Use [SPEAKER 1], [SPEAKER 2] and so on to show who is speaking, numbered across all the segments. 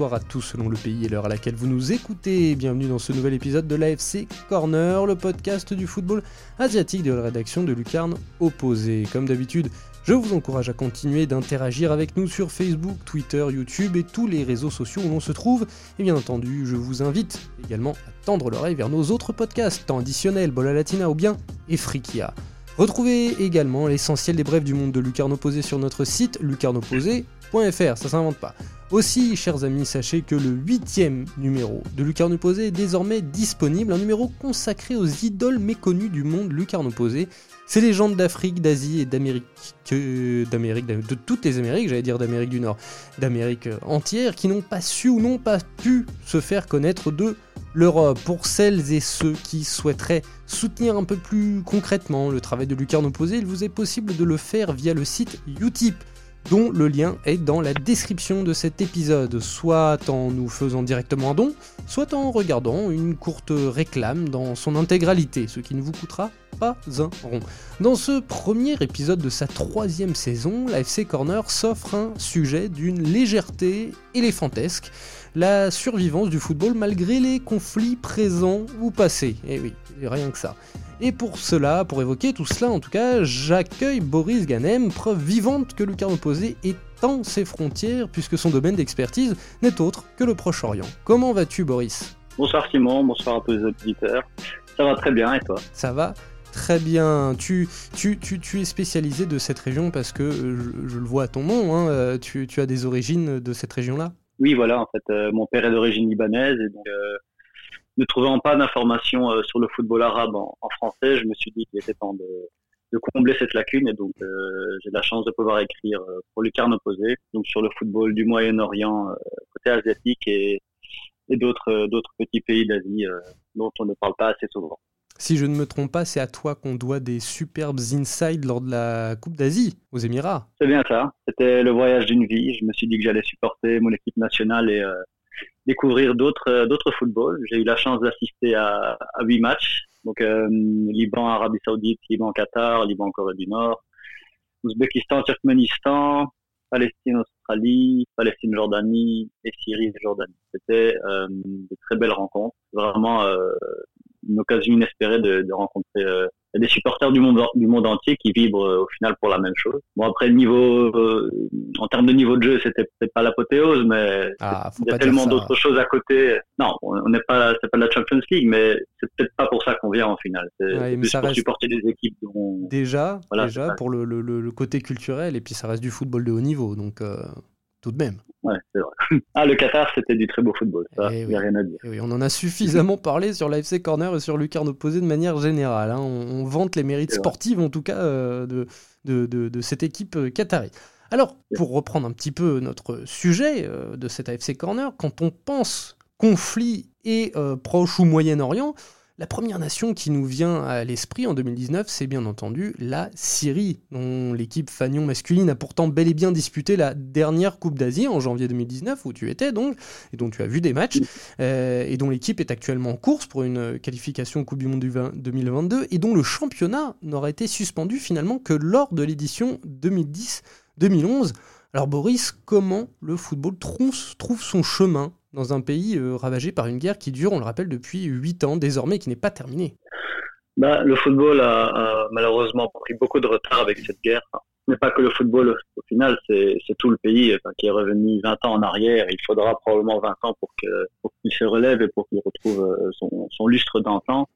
[SPEAKER 1] Bonsoir à tous selon le pays et l'heure à laquelle vous nous écoutez. Bienvenue dans ce nouvel épisode de l'AFC Corner, le podcast du football asiatique de la rédaction de Lucarne Opposé. Comme d'habitude, je vous encourage à continuer d'interagir avec nous sur Facebook, Twitter, YouTube et tous les réseaux sociaux où l'on se trouve. Et bien entendu, je vous invite également à tendre l'oreille vers nos autres podcasts, tant additionnels, Bola Latina ou bien Efrikia. Retrouvez également l'essentiel des brèves du monde de Lucarne Opposé sur notre site lucarneopposé.fr, ça s'invente pas. Aussi, chers amis, sachez que le huitième numéro de Lucarne Opposé est désormais disponible, un numéro consacré aux idoles méconnues du monde Lucarne Opposé. Ces légendes d'Afrique, d'Asie et d'Amérique, d'Amérique, de toutes les Amériques, j'allais dire d'Amérique du Nord, d'Amérique entière, qui n'ont pas su ou n'ont pas pu se faire connaître de l'Europe. Pour celles et ceux qui souhaiteraient soutenir un peu plus concrètement le travail de Lucarne Opposé, il vous est possible de le faire via le site Utip dont le lien est dans la description de cet épisode, soit en nous faisant directement un don, soit en regardant une courte réclame dans son intégralité, ce qui ne vous coûtera pas un rond. Dans ce premier épisode de sa troisième saison, la FC Corner s'offre un sujet d'une légèreté éléphantesque, la survivance du football malgré les conflits présents ou passés. Et eh oui, rien que ça. Et pour cela, pour évoquer tout cela en tout cas, j'accueille Boris Ganem, preuve vivante que le Lucarne Opposé étend ses frontières puisque son domaine d'expertise n'est autre que le Proche-Orient. Comment vas-tu Boris?
[SPEAKER 2] Bonsoir Simon, bonsoir à tous les auditeurs. Ça va très bien et toi?
[SPEAKER 1] Ça va Très bien. Tu, tu, tu, es spécialisé de cette région parce que je, le vois à ton nom, hein, euh, tu, as des origines de cette région-là?
[SPEAKER 2] Oui, voilà, en fait, euh, mon père est d'origine libanaise et donc euh, ne trouvant pas d'informations euh, sur le football arabe en, français, je me suis dit qu'il était temps de, combler cette lacune et donc euh, j'ai la chance de pouvoir écrire euh, pour Lucarne Opposé, donc sur le football du Moyen-Orient côté asiatique et, d'autres petits pays d'Asie dont on ne parle pas assez souvent.
[SPEAKER 1] Si je ne me trompe pas, c'est à toi qu'on doit des superbes insides lors de la Coupe d'Asie aux Émirats.
[SPEAKER 2] C'est bien ça. C'était le voyage d'une vie. Je me suis dit que j'allais supporter mon équipe nationale et découvrir d'autres euh, d'autres footballs. J'ai eu la chance d'assister à huit matchs. Donc euh, Liban, Arabie Saoudite, Liban, Qatar, Liban, Corée du Nord, Ouzbékistan, Turkménistan, Palestine, Australie, Palestine, Jordanie et Syrie, Jordanie. C'était euh, de très belles rencontres. Vraiment euh, une occasion inespérée de, de rencontrer euh, des supporters du monde du monde entier qui vibrent euh, au final pour la même chose. Bon après le niveau euh, en termes de niveau de jeu, c'était peut-être pas l'apothéose mais ah, il y a tellement d'autres choses à côté. Non, on n'est pas c'est pas de la Champions League mais c'est peut-être pas pour ça qu'on vient en finale. C'est plus pour supporter des équipes dont...
[SPEAKER 1] déjà déjà pour le, le, le, côté culturel et puis ça reste du football de haut niveau donc tout de même.
[SPEAKER 2] Ouais, c'est vrai. Ah, le Qatar, c'était du très beau football, ça, il
[SPEAKER 1] n'y
[SPEAKER 2] a rien à dire.
[SPEAKER 1] oui, on en a suffisamment parlé sur l'AFC Corner et sur Lucarne Opposé de manière générale. Hein. On, vante les mérites sportifs, en tout cas, euh, de, de, de, cette équipe euh, qatari. Alors, pour reprendre un petit peu notre sujet euh, de cet AFC Corner, quand on pense conflit et Proche ou Moyen-Orient, la première nation qui nous vient à l'esprit en 2019, c'est bien entendu la Syrie, dont l'équipe Fagnon masculine a pourtant bel et bien disputé la dernière Coupe d'Asie en janvier 2019, où tu étais donc, et dont tu as vu des matchs, euh, et dont l'équipe est actuellement en course pour une qualification Coupe du Monde du 2022, et dont le championnat n'aura été suspendu finalement que lors de l'édition 2010-2011. Alors Boris, comment le football trouve son chemin dans un pays euh, ravagé par une guerre qui dure, on le rappelle, depuis 8 ans désormais, qui n'est pas terminée?
[SPEAKER 2] Bah, le football a, malheureusement pris beaucoup de retard avec cette guerre. N'est pas que le football, au final, c'est tout le pays qui est revenu 20 ans en arrière. Il faudra probablement 20 ans pour qu'il se relève et pour qu'il retrouve euh, son, lustre d'antan.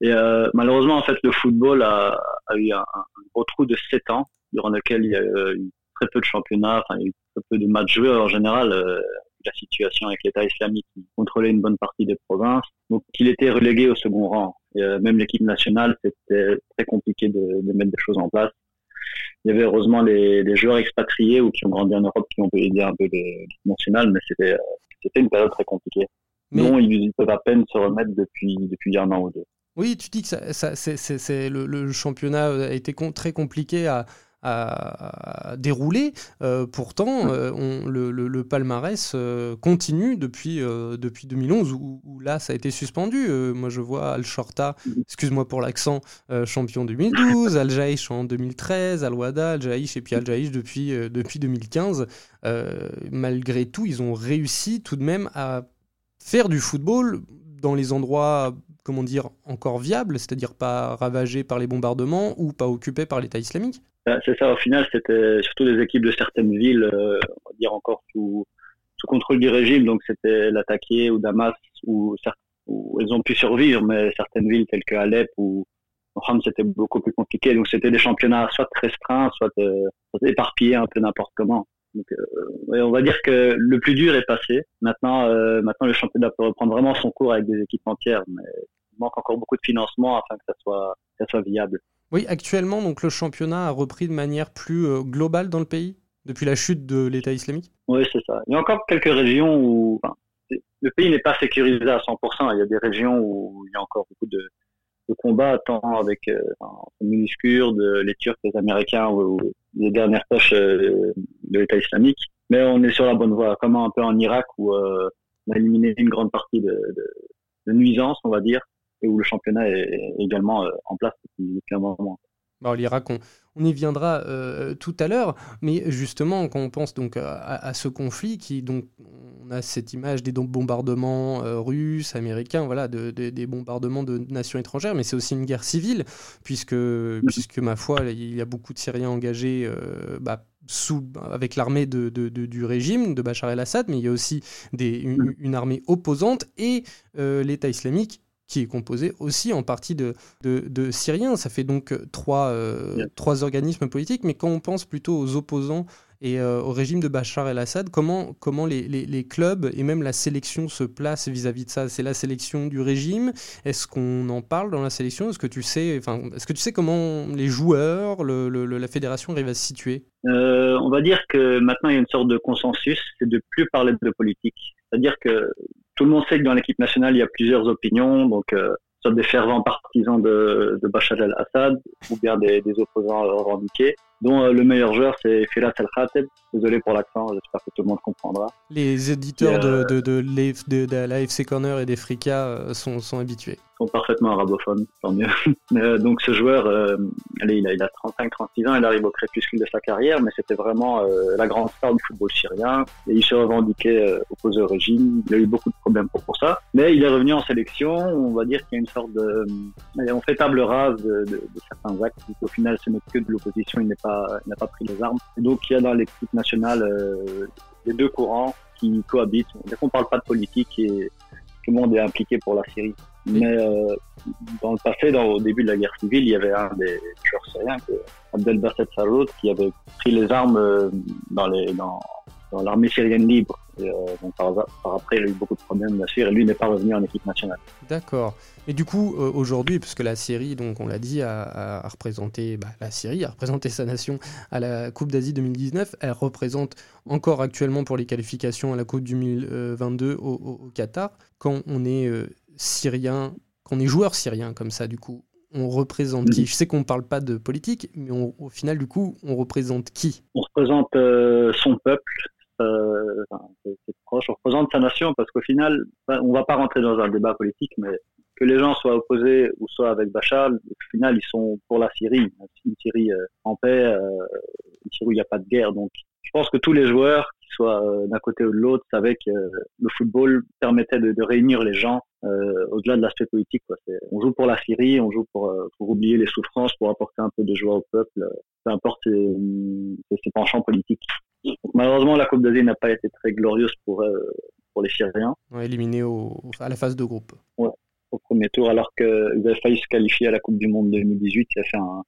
[SPEAKER 2] Et euh, malheureusement, en fait, le football a, a eu un, un, gros trou de 7 ans, durant lequel il y a eu très peu de championnats, enfin, il y a eu très peu de matchs joués en général. Euh, la situation avec l'État islamique qui contrôlait une bonne partie des provinces. Donc, il était relégué au second rang. Et, euh, même l'équipe nationale, c'était très compliqué de, de, mettre des choses en place. Il y avait heureusement les, les, joueurs expatriés ou qui ont grandi en Europe qui ont pu aider un peu l'équipe nationale, mais c'était euh, c'était une période très compliquée. Mais... Non, ils peuvent à peine se remettre depuis depuis un an ou deux.
[SPEAKER 1] Oui, tu dis que ça, ça c'est, le, le, championnat a été très compliqué à, à, dérouler. Euh, pourtant, mm. le, palmarès continue depuis, depuis 2011, où, là, ça a été suspendu. moi, je vois Al-Shorta, excuse-moi pour l'accent, champion 2012, Al-Jaïch en 2013, Al-Wada, Al-Jaïch et puis Al-Jaïch depuis, depuis 2015. malgré tout, ils ont réussi tout de même à faire du football dans les endroits comment dire, encore viables, c'est-à-dire pas ravagés par les bombardements ou pas occupés par l'État islamique
[SPEAKER 2] C'est ça, au final, c'était surtout des équipes de certaines villes, euh, on va dire encore sous, contrôle du régime, donc c'était l'attaquer ou Damas, où, elles ont pu survivre, mais certaines villes telles que Alep ou Ham, c'était beaucoup plus compliqué. Donc c'était des championnats soit restreints, soit, euh, éparpillés un peu n'importe comment. Donc, euh, on va dire que le plus dur est passé. Maintenant, euh, maintenant le championnat peut reprendre vraiment son cours avec des équipes entières, mais il manque encore beaucoup de financement afin que soit, ça soit viable.
[SPEAKER 1] Oui, actuellement, donc le championnat a repris de manière plus euh, globale dans le pays depuis la chute de l'État islamique?
[SPEAKER 2] Oui, c'est ça. Il y a encore quelques régions où le pays n'est pas sécurisé à 100%. Il y a des régions où il y a encore beaucoup de, de combats, tant avec euh, les les Turcs, les Américains ou, les dernières tâches euh, de l'État islamique. Mais on est sur la bonne voie, comme un peu en Irak où on a éliminé une grande partie de, de, nuisances, on va dire, et où le championnat est également euh, en place depuis un moment.
[SPEAKER 1] Bon, on, on, y viendra tout à l'heure, mais justement, quand on pense donc à, ce conflit, qui donc on a cette image des bombardements russes, américains, voilà, de, des bombardements de nations étrangères, mais c'est aussi une guerre civile, puisque, mm-hmm. puisque ma foi, il y a beaucoup de Syriens engagés bah, sous, avec l'armée de, du régime de Bachar el-Assad, mais il y a aussi des, une, armée opposante et l'État islamique qui est composé aussi en partie de, de, Syriens. Ça fait donc trois, trois organismes politiques, mais quand on pense plutôt aux opposants et euh, au régime de Bachar el-Assad, comment, comment les, les, clubs et même la sélection se placent vis-à-vis de ça? C'est la sélection du régime? Est-ce qu'on en parle dans la sélection? Est-ce que tu sais, enfin, est-ce que tu sais comment les joueurs, le, la fédération arrivent à se situer?
[SPEAKER 2] Euh, On va dire que maintenant il y a une sorte de consensus, c'est de plus parler de politique. C'est-à-dire que tout le monde sait que dans l'équipe nationale il y a plusieurs opinions, donc euh, soit des fervents partisans de, de Bachar el-Assad ou bien des, des opposants revendiqués dont euh, le meilleur joueur c'est Firas El Khateb. Désolé pour l'accent, j'espère que tout le monde comprendra.
[SPEAKER 1] Les éditeurs de, de, de, de, l'AFC Corner et des Frika euh, sont, sont habitués
[SPEAKER 2] sont parfaitement arabophones, tant mieux. Euh, donc ce joueur, euh, allez, il a, il a 35-36 ans, il arrive au crépuscule de sa carrière, mais c'était vraiment euh, la grande star du football syrien. Et il se revendiquait opposé au régime. Il a eu beaucoup de problèmes pour, ça. Mais il est revenu en sélection. On va dire qu'il y a une sorte de... On fait table rase de, certains actes. Au final, ce n'est que de l'opposition. Il n'est pas, n'a pas pris les armes. Donc il y a dans l'équipe nationale les deux courants qui cohabitent. On ne parle pas de politique et tout le monde est impliqué pour la Syrie. Mais euh, dans le passé, au début de la guerre civile, il y avait un des tueurs syriens, Abdelbasset Sarout, qui avait pris les armes euh, dans les dans dans l'armée syrienne libre. Et, euh, donc par, par, après, il a eu beaucoup de problèmes, bien sûr, et lui n'est pas revenu en équipe nationale.
[SPEAKER 1] D'accord. Et du coup, euh, aujourd'hui, puisque la Syrie, donc on l'a dit, a, représenté, bah, la Syrie a représenté sa nation à la Coupe d'Asie 2019, elle représente encore actuellement pour les qualifications à la Coupe 2022 au, au, Qatar. Quand on est euh, syrien, quand on est joueur syrien comme ça, du coup, on représente qui? Je sais qu'on ne parle pas de politique, mais au final, du coup, on représente qui?
[SPEAKER 2] On représente son peuple, euh, on représente sa nation parce qu'au final, on va pas rentrer dans un débat politique, mais que les gens soient opposés ou soit avec Bachar, au final, ils sont pour la Syrie, une Syrie euh, en paix, euh, une Syrie où il n'y a pas de guerre. Donc, je pense que tous les joueurs, qu'ils soient d'un côté ou de l'autre, savaient que le football permettait de, réunir les gens au-delà de l'aspect politique. On joue pour la Syrie, on joue pour, pour oublier les souffrances, pour apporter un peu de joie au peuple, peu importe ses, ses penchants politiques. Malheureusement, la Coupe d'Asie n'a pas été très glorieuse pour, euh, pour les Syriens.
[SPEAKER 1] éliminé au, à la phase de groupe.
[SPEAKER 2] Ouais, premier tour, alors qu'ils avaient failli se qualifier à la Coupe du Monde 2018. Il a fait un,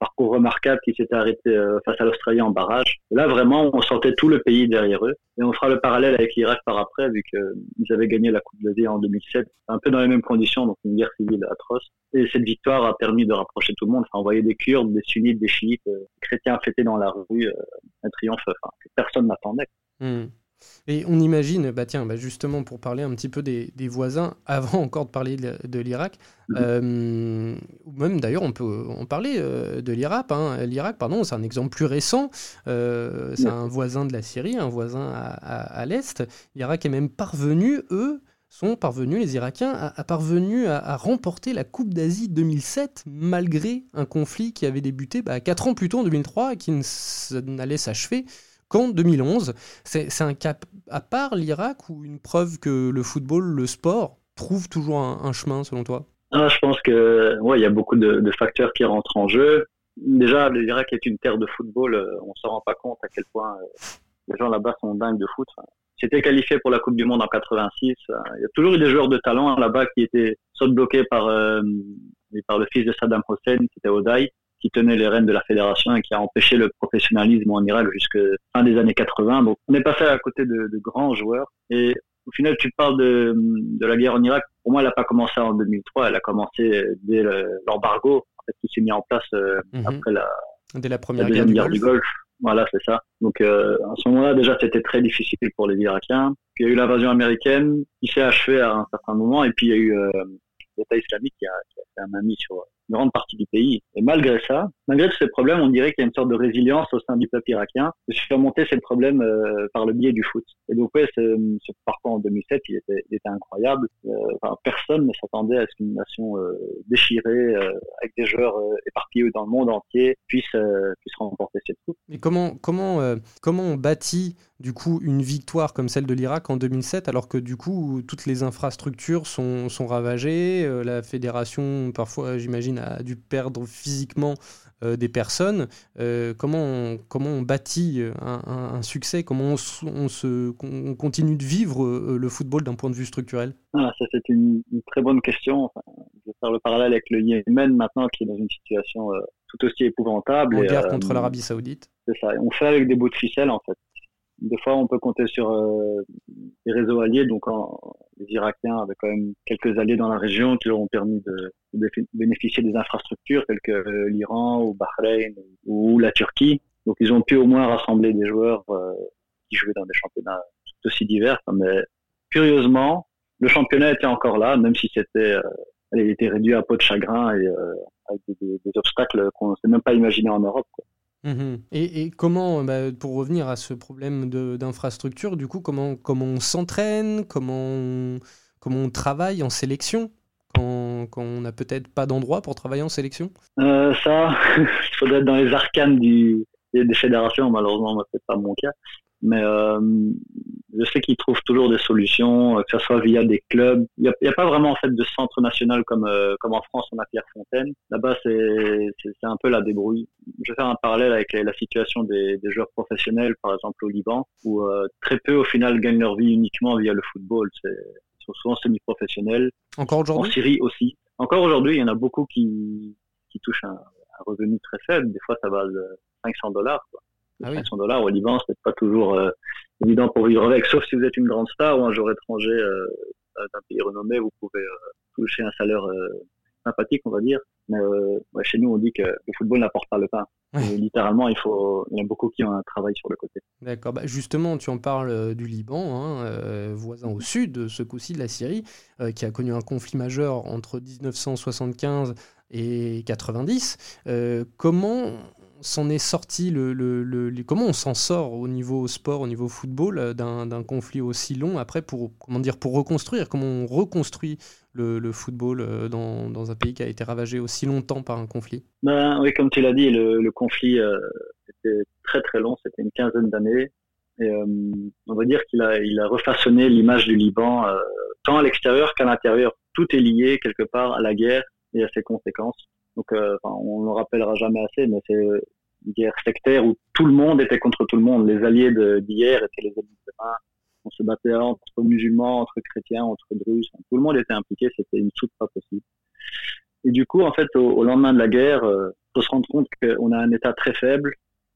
[SPEAKER 2] parcours remarquable qui s'était arrêté euh, face à l'Australie en barrage. là, vraiment, on sentait tout le pays derrière eux. Et on fera le parallèle avec l'Irak par après, vu qu'ils avaient gagné la Coupe d'Asie en 2007, un peu dans les mêmes conditions, donc une guerre civile atroce. Et cette victoire a permis de rapprocher tout le monde. Enfin, on voyait des Kurdes, des sunnites, des chiites, euh, chrétiens fêtés dans la rue, euh, un triomphe enfin, que personne n'attendait.
[SPEAKER 1] Hmm. Et on imagine, bah tiens, bah justement pour parler un petit peu des, voisins, avant encore de parler de, l'Irak, mhm. euh, ou même d'ailleurs on peut en parler euh, de l'Irak, hein. l'Irak, pardon, c'est un exemple plus récent, euh, c'est un voisin de la Syrie, un voisin à, l'Est. L'Irak est même parvenu, eux, sont parvenus, les Irakiens, à, parvenu à, remporter la Coupe d'Asie 2007, malgré un conflit qui avait débuté bah, 4 ans plus tôt, en 2003, et qui n'allait s'achever qu'en 2011. C'est un cas à part l'Irak ou une preuve que le football, le sport, trouve toujours un, chemin selon toi?
[SPEAKER 2] Ah, Je pense que ouais, y a beaucoup de, facteurs qui rentrent en jeu. Déjà, l'Irak est une terre de football. Euh, on ne se rend pas compte à quel point euh, les gens là-bas sont dingues de foot. C'était qualifié pour la Coupe du Monde en 86. Euh, il y a toujours eu des joueurs de talent là-bas qui étaient soit bloqués par, par le fils de Saddam Hussein, qui était Odaï, qui tenait les rênes de la fédération et qui a empêché le professionnalisme en Irak jusqu'à fin des années 80. Donc on est passé à côté de, de grands joueurs. Et au final, tu parles de, de, la guerre en Irak. Pour moi, elle n'a pas commencé en 2003. Elle a commencé dès l'embargo en fait, qui s'est mis en place euh, mhm. après la,
[SPEAKER 1] dès la première guerre, du, Golfe.
[SPEAKER 2] Voilà, c'est ça. Donc euh, à ce moment-là, déjà, c'était très difficile pour les Irakiens. Puis il y a eu l'invasion américaine qui s'est achevée à un certain moment. Et puis il y a eu euh, l'État islamique qui a, qui a fait un ami sur une grande partie du pays. Et malgré ça, malgré tous ces problèmes, on dirait qu'il y a une sorte de résilience au sein du peuple irakien de surmonter ces problèmes euh, par le biais du foot. Et donc ouais, ce, parcours en 2007, il était, incroyable. Euh, enfin, personne ne s'attendait à ce qu'une nation euh, déchirée, avec des joueurs éparpillés dans le monde entier, puisse, puisse remporter cette coupe.
[SPEAKER 1] Mais comment, comment, comment on bâtit du coup une victoire comme celle de l'Irak en 2007 alors que du coup toutes les infrastructures sont ravagées, la fédération parfois j'imagine a dû perdre physiquement euh, des personnes. Euh, comment, on, comment on bâtit un, succès? Comment on, se, continue de vivre euh, le football d'un point de vue structurel?
[SPEAKER 2] Ah, Ça, c'est une, très bonne question. je vais faire le parallèle avec le Yémen maintenant, qui est dans une situation tout aussi épouvantable.
[SPEAKER 1] En guerre contre l'Arabie Saoudite.
[SPEAKER 2] C'est ça. On fait avec des bouts de ficelle, en fait. Des fois, on peut compter sur euh, des réseaux alliés. Donc, les Irakiens avaient quand même quelques alliés dans la région qui leur ont permis de, bénéficier des infrastructures telles que euh, l'Iran ou Bahreïn ou la Turquie. Donc, ils ont pu au moins rassembler des joueurs euh, qui jouaient dans des championnats tout aussi divers. Mais curieusement, le championnat était encore là, même si c'était, il était réduit à peau de chagrin et avec des, des obstacles qu'on ne s'est même pas imaginé en Europe. Quoi.
[SPEAKER 1] Mmh et, comment, bah, pour revenir à ce problème d'infrastructure, du coup, comment, comment on s'entraîne, comment on, comment on travaille en sélection quand, quand on n'a peut-être pas d'endroit pour travailler en sélection?
[SPEAKER 2] Euh, Ça, il faudrait être dans les arcanes du, des, fédérations, malheureusement, c'est pas mon cas. Mais euh, je sais qu'ils trouvent toujours des solutions, euh, que ce soit via des clubs. Il n'y a, a, pas vraiment en fait de centre national comme euh, comme en France on a Pierre Fontaine. Là-bas c'est c'est un peu la débrouille. Je vais faire un parallèle avec la, situation des, des, joueurs professionnels, par exemple au Liban, où euh, très peu au final gagnent leur vie uniquement via le football. C'est sont souvent semi-professionnels.
[SPEAKER 1] Encore aujourd'hui?
[SPEAKER 2] En Syrie aussi. Encore aujourd'hui, il y en a beaucoup qui qui touchent un, un revenu très faible. Des fois, ça va de 500 dollars. Quoi. 500 ah dollars au Liban, c'est pas toujours euh, évident pour vivre avec, sauf si vous êtes une grande star ou un joueur étranger euh, d'un pays renommé, vous pouvez euh, toucher un salaire sympathique, on va dire. Mais chez nous, on dit que le football n'apporte pas le pain. littéralement, il faut, il y a beaucoup qui ont un travail sur le côté.
[SPEAKER 1] D'accord. Bah justement, tu en parles du Liban, hein, voisin au sud, ce coup-ci de la Syrie, qui a connu un conflit majeur entre 1975 et 90. comment s'en est sorti le, le, comment on s'en sort au niveau sport, au niveau football euh, d'un conflit aussi long après pour comment dire pour reconstruire comment on reconstruit le, football euh, dans, un pays qui a été ravagé aussi longtemps par un conflit
[SPEAKER 2] ben, oui comme tu l'as dit le, conflit euh, était très très long c'était une quinzaine d'années et on va dire qu'il a il a refaçonné l'image du Liban tant à l'extérieur qu'à l'intérieur tout est lié quelque part à la guerre et à ses conséquences donc, euh, on ne le rappellera jamais assez, mais c'est une guerre sectaire où tout le monde était contre tout le monde. Les alliés d'hier étaient les alliés de demain. On se battait entre musulmans, entre chrétiens, entre druzes. Tout le monde était impliqué. C'était une soupe pas possible. Et du coup, en fait, au, lendemain de la guerre, il euh, faut se rendre compte qu'on a un État très faible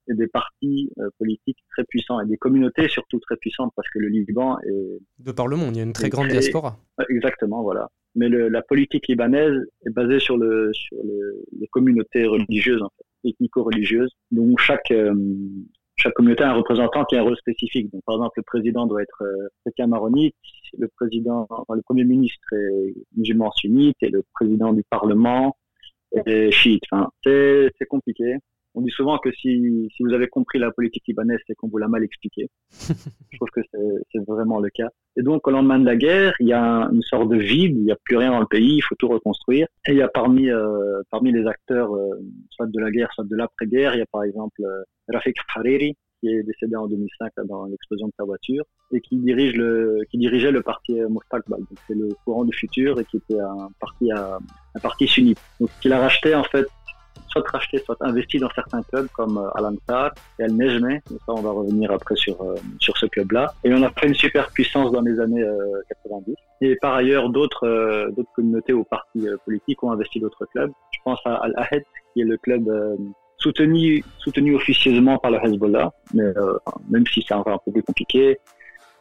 [SPEAKER 2] et des partis euh, politiques très puissants et des communautés surtout très puissantes parce que le Liban est...
[SPEAKER 1] De par le monde, il y a une très grande diaspora.
[SPEAKER 2] Exactement, voilà mais le, la politique libanaise est basée sur, le, sur les communautés religieuses, en fait, ethnico-religieuses. Donc chaque, euh, chaque communauté a un représentant qui a un rôle spécifique. Donc, par exemple, le président doit être chrétien maronite, le président, le premier ministre est musulman sunnite et le président du parlement est chiite. Enfin, c'est compliqué. On dit souvent que si, si vous avez compris la politique libanaise, c'est qu'on vous l'a mal expliqué. Je trouve que c'est vraiment le cas. Et donc, au lendemain de la guerre, il y a une sorte de vide, il n'y a plus rien dans le pays, il faut tout reconstruire. Et il y a parmi, euh, parmi les acteurs, euh, soit de la guerre, soit de l'après-guerre, il y a par exemple euh, Rafik Hariri, qui est décédé en 2005 dans l'explosion de sa voiture et qui dirige le qui dirigeait le parti Mustaqbal donc c'est le courant du futur et qui était un parti à, un parti sunnite donc qu'il a racheté en fait soit racheté, soit investi dans certains clubs comme euh, Al-Ansar et Al-Nejme. Ça, on va revenir après sur, euh, sur ce club-là. Et on a fait une super puissance dans les années 90. Euh, et par ailleurs, d'autres d'autres communautés ou partis politiques ont investi d'autres clubs. Je pense à Al-Ahed, qui est le club soutenu, soutenu officieusement par le Hezbollah, mais même si c'est encore un peu plus compliqué.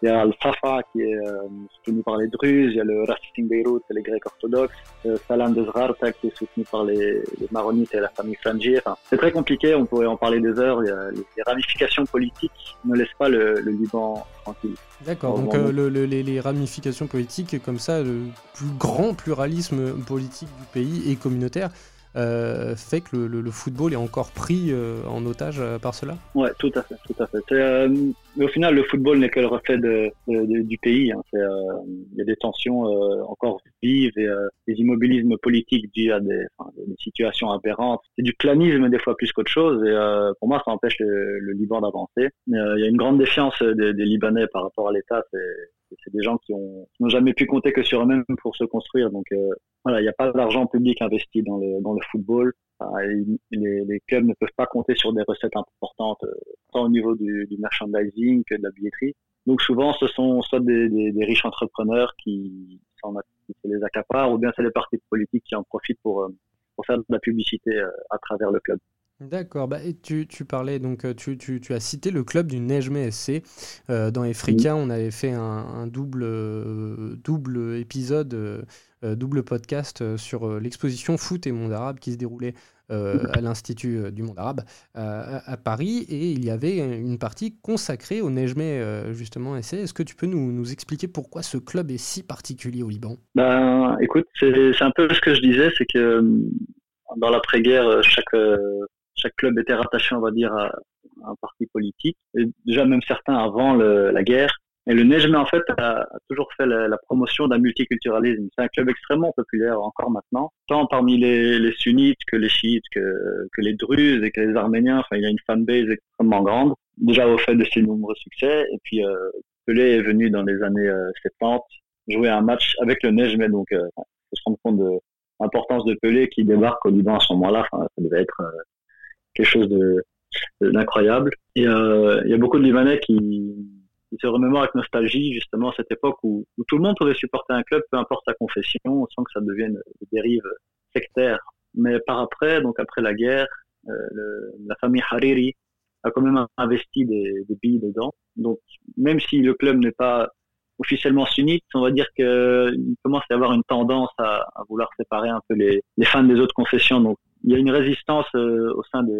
[SPEAKER 2] Il y a le Safa qui est euh, soutenu par les Druzes, il y a le Racing Beyrouth, les Grecs orthodoxes, euh, Salam de Zrarta qui est soutenu par les, Maronites et la famille Frangier. Enfin, c'est très compliqué, on pourrait en parler des heures. Il y a, les, ramifications politiques ne laissent pas le, Liban tranquille.
[SPEAKER 1] D'accord, donc euh, les, les, ramifications politiques comme ça, le plus grand pluralisme politique du pays et communautaire, euh, fait que le, football est encore pris euh, en otage euh, par cela?
[SPEAKER 2] Ouais, tout à fait, tout à fait. mais au final, le football n'est que le reflet de, du pays. Hein. Il y a des tensions encore vives et des immobilismes politiques dus à des, des situations aberrantes. C'est du clanisme des fois plus qu'autre chose. Et pour moi, ça empêche le, Liban d'avancer. Il y a une grande défiance des, des Libanais par rapport à l'État. C'est des gens qui n'ont jamais pu compter que sur eux-mêmes pour se construire. Donc euh, voilà, il n'y a pas d'argent public investi dans le, football. les, les, clubs ne peuvent pas compter sur des recettes importantes, euh, tant au niveau du, merchandising que de la billetterie. Donc souvent, ce sont soit des riches entrepreneurs qui, s'en les accaparent, ou bien c'est les partis politiques qui en profitent pour, euh, pour faire de la publicité à travers le club.
[SPEAKER 1] D'accord, bah, tu, tu, parlais, donc euh, tu, tu, tu, as cité le club du Nejme SC. Euh, dans Efrika, on avait fait un, double, euh, double épisode, double podcast sur l'exposition Foot et Monde Arabe qui se déroulait à l'Institut du Monde Arabe à, Paris. Et il y avait une partie consacrée au Nejme, justement, SC. Est-ce que tu peux nous, nous, expliquer pourquoi ce club est si particulier au Liban?
[SPEAKER 2] Ben, Écoute, c'est un peu ce que je disais, c'est que dans l'après-guerre, chaque chaque club était rattaché, on va dire, à, un parti politique. Et déjà, même certains avant la guerre. Et le Nejme, en fait, a, toujours fait la, promotion d'un multiculturalisme. C'est un club extrêmement populaire encore maintenant, tant parmi les, sunnites que les chiites, que, les druzes et que les arméniens. Enfin, il y a une fanbase extrêmement grande, déjà au fait de ses nombreux succès. Et puis, euh, Pelé est venu dans les années 70 euh, jouer un match avec le Nejme, donc euh, faut se rendre compte de l'importance de Pelé qui débarque au Liban à ce moment-là. Enfin, ça devait être euh, quelque chose d'incroyable. Et euh, il y a beaucoup de Libanais qui, se remémorent avec nostalgie justement cette époque où, tout le monde pouvait supporter un club, peu importe sa confession, sans que ça devienne des dérives sectaires. Mais par après, donc après la guerre, euh, la famille Hariri a quand même investi des, billes dedans. Donc même si le club n'est pas officiellement sunnite, on va dire qu'il commence à y avoir une tendance à, à, vouloir séparer un peu les, les fans des autres confessions. Donc il y a une résistance euh, au sein de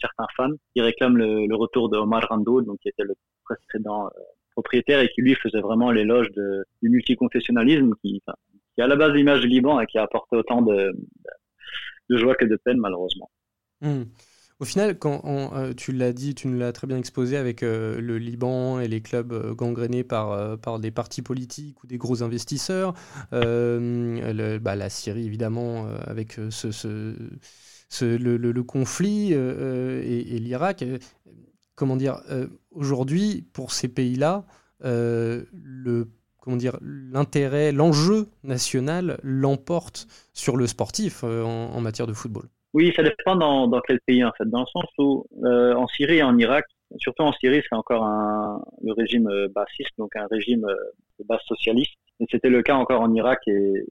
[SPEAKER 2] certains fans qui réclament le, retour de Omar Rando, donc qui était le précédent euh, propriétaire et qui lui faisait vraiment l'éloge du multiconfessionnalisme qui, qui est à la base l'image du Liban et qui a apporté autant de, de joie que de peine malheureusement.
[SPEAKER 1] Hmm. Au final, quand euh, tu l'as dit, tu nous l'as très bien exposé avec euh, le Liban et les clubs euh, gangrénés par, par des partis politiques ou des gros investisseurs, bah, la Syrie évidemment avec ce, le, conflit et, l'Irak. comment dire, aujourd'hui, pour ces pays-là, l'intérêt, l'enjeu national l'emporte sur le sportif en matière de football.
[SPEAKER 2] Oui, ça dépend dans, dans quel pays en fait, dans le sens où euh, en Syrie et en Irak, surtout en Syrie, c'est encore un, le régime euh, bassiste, donc un régime euh, de base socialiste. Et c'était le cas encore en Irak et,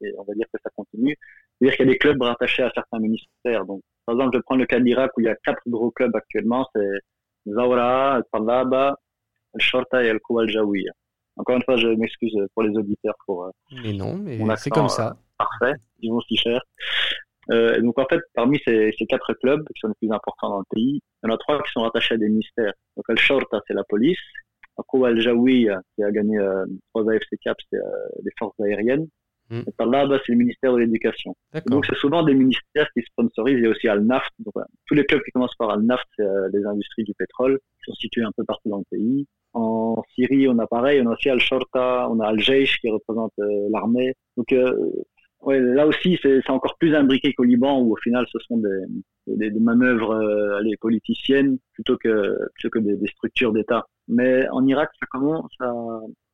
[SPEAKER 2] et on va dire que ça continue. C'est-à-dire qu'il y a des clubs rattachés à certains ministères. Donc, par exemple, je prends le cas d'Irak où il y a quatre gros clubs actuellement, c'est Zawra, Al-Talaba, Al-Shorta et Al-Kuwa Al-Jawiya. Encore une fois, je m'excuse pour les auditeurs pour.
[SPEAKER 1] Mais non, mais c'est comme ça.
[SPEAKER 2] Parfait, ils vont s'y faire. Euh, donc en fait, parmi ces, ces, quatre clubs qui sont les plus importants dans le pays, il y en a trois qui sont rattachés à des ministères. Donc Al Shorta, c'est la police. Après Al Jawi, qui a gagné euh, trois AFC Cup, c'est euh, les forces aériennes. Mm. Et par là, c'est le ministère de l'Éducation. Donc c'est souvent des ministères qui sponsorisent. Il y a aussi Al Naft. Donc, tous les clubs qui commencent par Al Naft, c'est euh, les industries du pétrole, qui sont situées un peu partout dans le pays. En Syrie, on a pareil, on a aussi Al Shorta, on a Al Jaish qui représente euh, l'armée. Donc euh, ouais, là aussi, c'est encore plus imbriqué qu'au Liban, où au final, ce sont des, des, des manœuvres euh, allez, politiciennes plutôt que, plutôt que des, des structures d'État. Mais en Irak, ça commence à,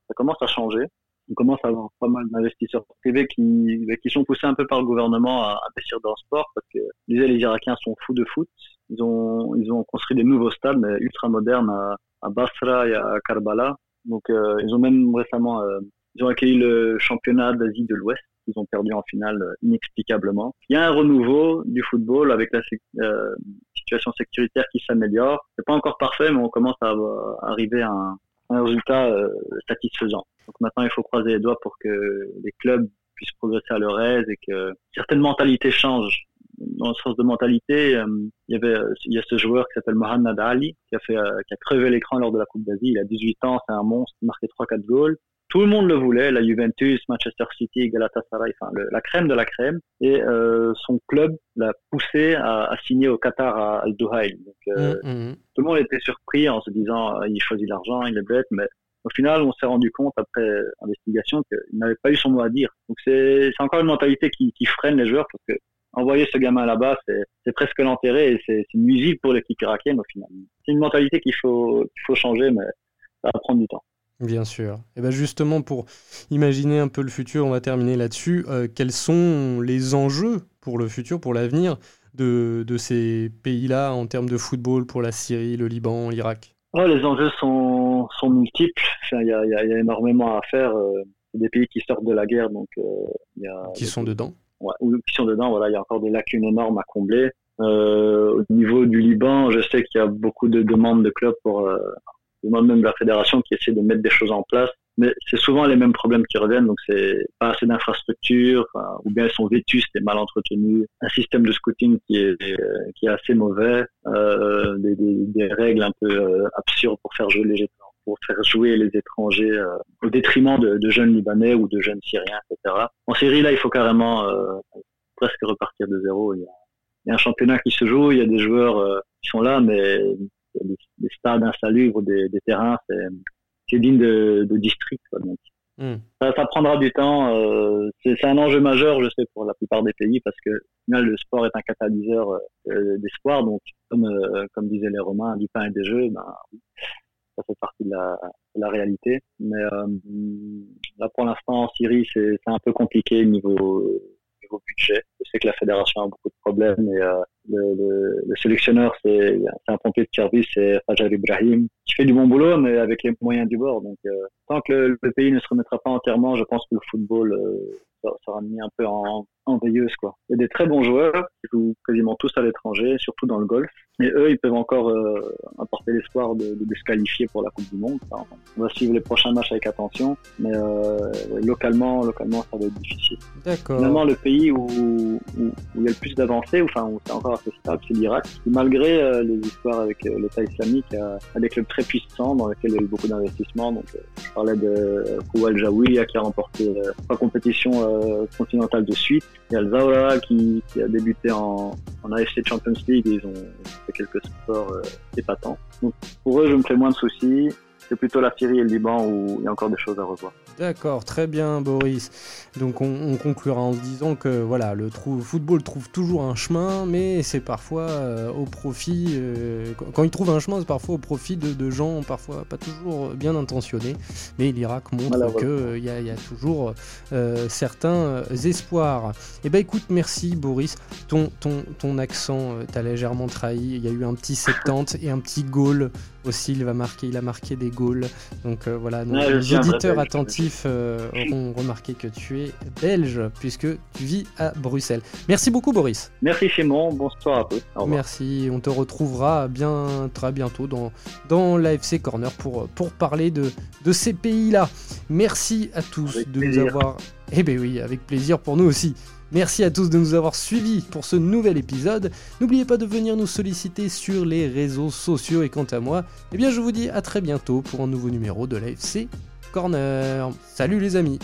[SPEAKER 2] ça commence à changer. On commence à avoir pas mal d'investisseurs privés qui, qui sont poussés un peu par le gouvernement à investir dans le sport parce que les Irakiens sont fous de foot. Ils ont, ils ont construit des nouveaux stades, mais ultra modernes à, à Basra et à Karbala. Donc, euh, ils ont même récemment, euh, ils ont accueilli le championnat d'Asie de l'Ouest. Ont perdu en finale euh, inexplicablement. Il y a un renouveau du football avec la euh, situation sécuritaire qui s'améliore. C'est pas encore parfait, mais on commence à, arriver à un, résultat euh, satisfaisant. Donc maintenant, il faut croiser les doigts pour que les clubs puissent progresser à leur aise et que certaines mentalités changent dans le sens de mentalité, il y avait, il y a ce joueur qui s'appelle Mohamed Ali, qui a fait, qui a crevé l'écran lors de la Coupe d'Asie. Il a 18 ans, c'est un monstre, il marquait 3-4 goals. Tout le monde le voulait, la Juventus, Manchester City, Galatasaray, enfin la crème de la crème. Et euh, son club l'a poussé à, à, signer au Qatar à Al Duhail. Donc euh, mmh, mmh. tout le monde était surpris en se disant il choisit l'argent, il est bête, mais au final, on s'est rendu compte après investigation qu'il n'avait pas eu son mot à dire. Donc c'est encore une mentalité qui, qui freine les joueurs parce que envoyer ce gamin là-bas, c'est presque l'enterrer et c'est nuisible pour l'équipe irakienne au final. C'est une mentalité qu'il faut, qu'il faut changer, mais ça va prendre du temps.
[SPEAKER 1] Bien sûr. Et bien justement, pour imaginer un peu le futur, on va terminer là-dessus. Euh, quels sont les enjeux pour le futur, pour l'avenir de, de, ces pays-là en termes de football pour la Syrie, le Liban, l'Irak?
[SPEAKER 2] Les enjeux sont, sont multiples. Il y, a, y, a, énormément à faire. Euh, des pays qui sortent de la guerre, donc euh,
[SPEAKER 1] y a, Qui sont dedans
[SPEAKER 2] ouais, ou qui sont dedans, voilà, il y a encore des lacunes énormes à combler. Euh, au niveau du Liban, je sais qu'il y a beaucoup de demandes de clubs pour, euh, même de la fédération qui essaie de mettre des choses en place. Mais c'est souvent les mêmes problèmes qui reviennent, donc c'est pas assez d'infrastructures, ou bien elles sont vétustes et mal entretenues, un système de scouting qui est qui est assez mauvais, euh, des, règles un peu euh, absurdes pour faire jouer les pour faire jouer les étrangers euh, au détriment de, jeunes Libanais ou de jeunes Syriens, etc. En Syrie, là, il faut carrément euh, presque repartir de zéro. Il y, a, un championnat qui se joue, il y a des joueurs euh, qui sont là, mais des, des stades insalubres, des, des terrains, c'est digne de, de district. Quoi, donc. Mm. Ça, ça, prendra du temps. Euh, c'est un enjeu majeur, je sais, pour la plupart des pays, parce que au final, le sport est un catalyseur euh, d'espoir. Donc, comme, euh, comme disaient les Romains, du pain et des jeux, ben, ça fait partie de la, de la réalité. Mais euh, là, pour l'instant, en Syrie, c'est un peu compliqué niveau, niveau budget. Je sais que la fédération a beaucoup de problèmes et euh, le, le, le, sélectionneur, c'est un pompier de service, c'est Fajar Ibrahim, qui fait du bon boulot, mais avec les moyens du bord. Donc, euh, tant que le, le, pays ne se remettra pas entièrement, je pense que le football euh, sera mis un peu en, en veilleuse. Quoi. Il y a des très bons joueurs qui jouent quasiment tous à l'étranger, surtout dans le golf. Et eux, ils peuvent encore euh, apporter l'espoir de, de, de, se qualifier pour la Coupe du Monde. Enfin, on va suivre les prochains matchs avec attention, mais euh, localement, localement, ça va être difficile.
[SPEAKER 1] D'accord.
[SPEAKER 2] Finalement, le pays où, où, où il y a le plus d'avancées, enfin où c'est encore c'est l'Irak. Malgré euh, les histoires avec euh, l'État islamique, a, des clubs très puissants dans lesquels il y a eu beaucoup d'investissements. Donc, euh, je parlais de Koual Jaoui qui a remporté trois compétitions continentales de suite. Il y a le Zaura qui, qui a débuté en, AFC Champions League et ils ont fait quelques sports épatants. Pour eux, je me fais moins de soucis. C'est plutôt la Syrie et le Liban où il y a encore des choses à revoir.
[SPEAKER 1] D'accord, très bien Boris. Donc on, on, conclura en se disant que voilà, le trou, football trouve toujours un chemin, mais c'est parfois euh, au profit, euh, quand il trouve un chemin, c'est parfois au profit de, de, gens parfois pas toujours bien intentionnés. Mais l'Irak montre qu'il euh, y, y, a toujours euh, certains espoirs. Et eh ben écoute, merci Boris. Ton, ton, ton accent t'a légèrement trahi. Il y a eu un petit 70 et un petit goal aussi. Il va marquer, il a marqué des goals. Donc voilà, nos, ouais, auditeurs attentifs euh, auront remarqué que tu es belge puisque tu vis à Bruxelles. Merci beaucoup Boris.
[SPEAKER 2] Merci Simon, bonsoir à tous.
[SPEAKER 1] Merci, on te retrouvera bien très bientôt dans, dans l'AFC Corner pour, pour parler de, de ces pays-là. Merci à tous
[SPEAKER 2] avec
[SPEAKER 1] de
[SPEAKER 2] plaisir.
[SPEAKER 1] nous avoir... Eh bien oui, avec plaisir pour nous aussi. Merci à tous de nous avoir suivis pour ce nouvel épisode. N'oubliez pas de venir nous solliciter sur les réseaux sociaux et quant à moi, eh bien je vous dis à très bientôt pour un nouveau numéro de l'AFC Corner. Salut les amis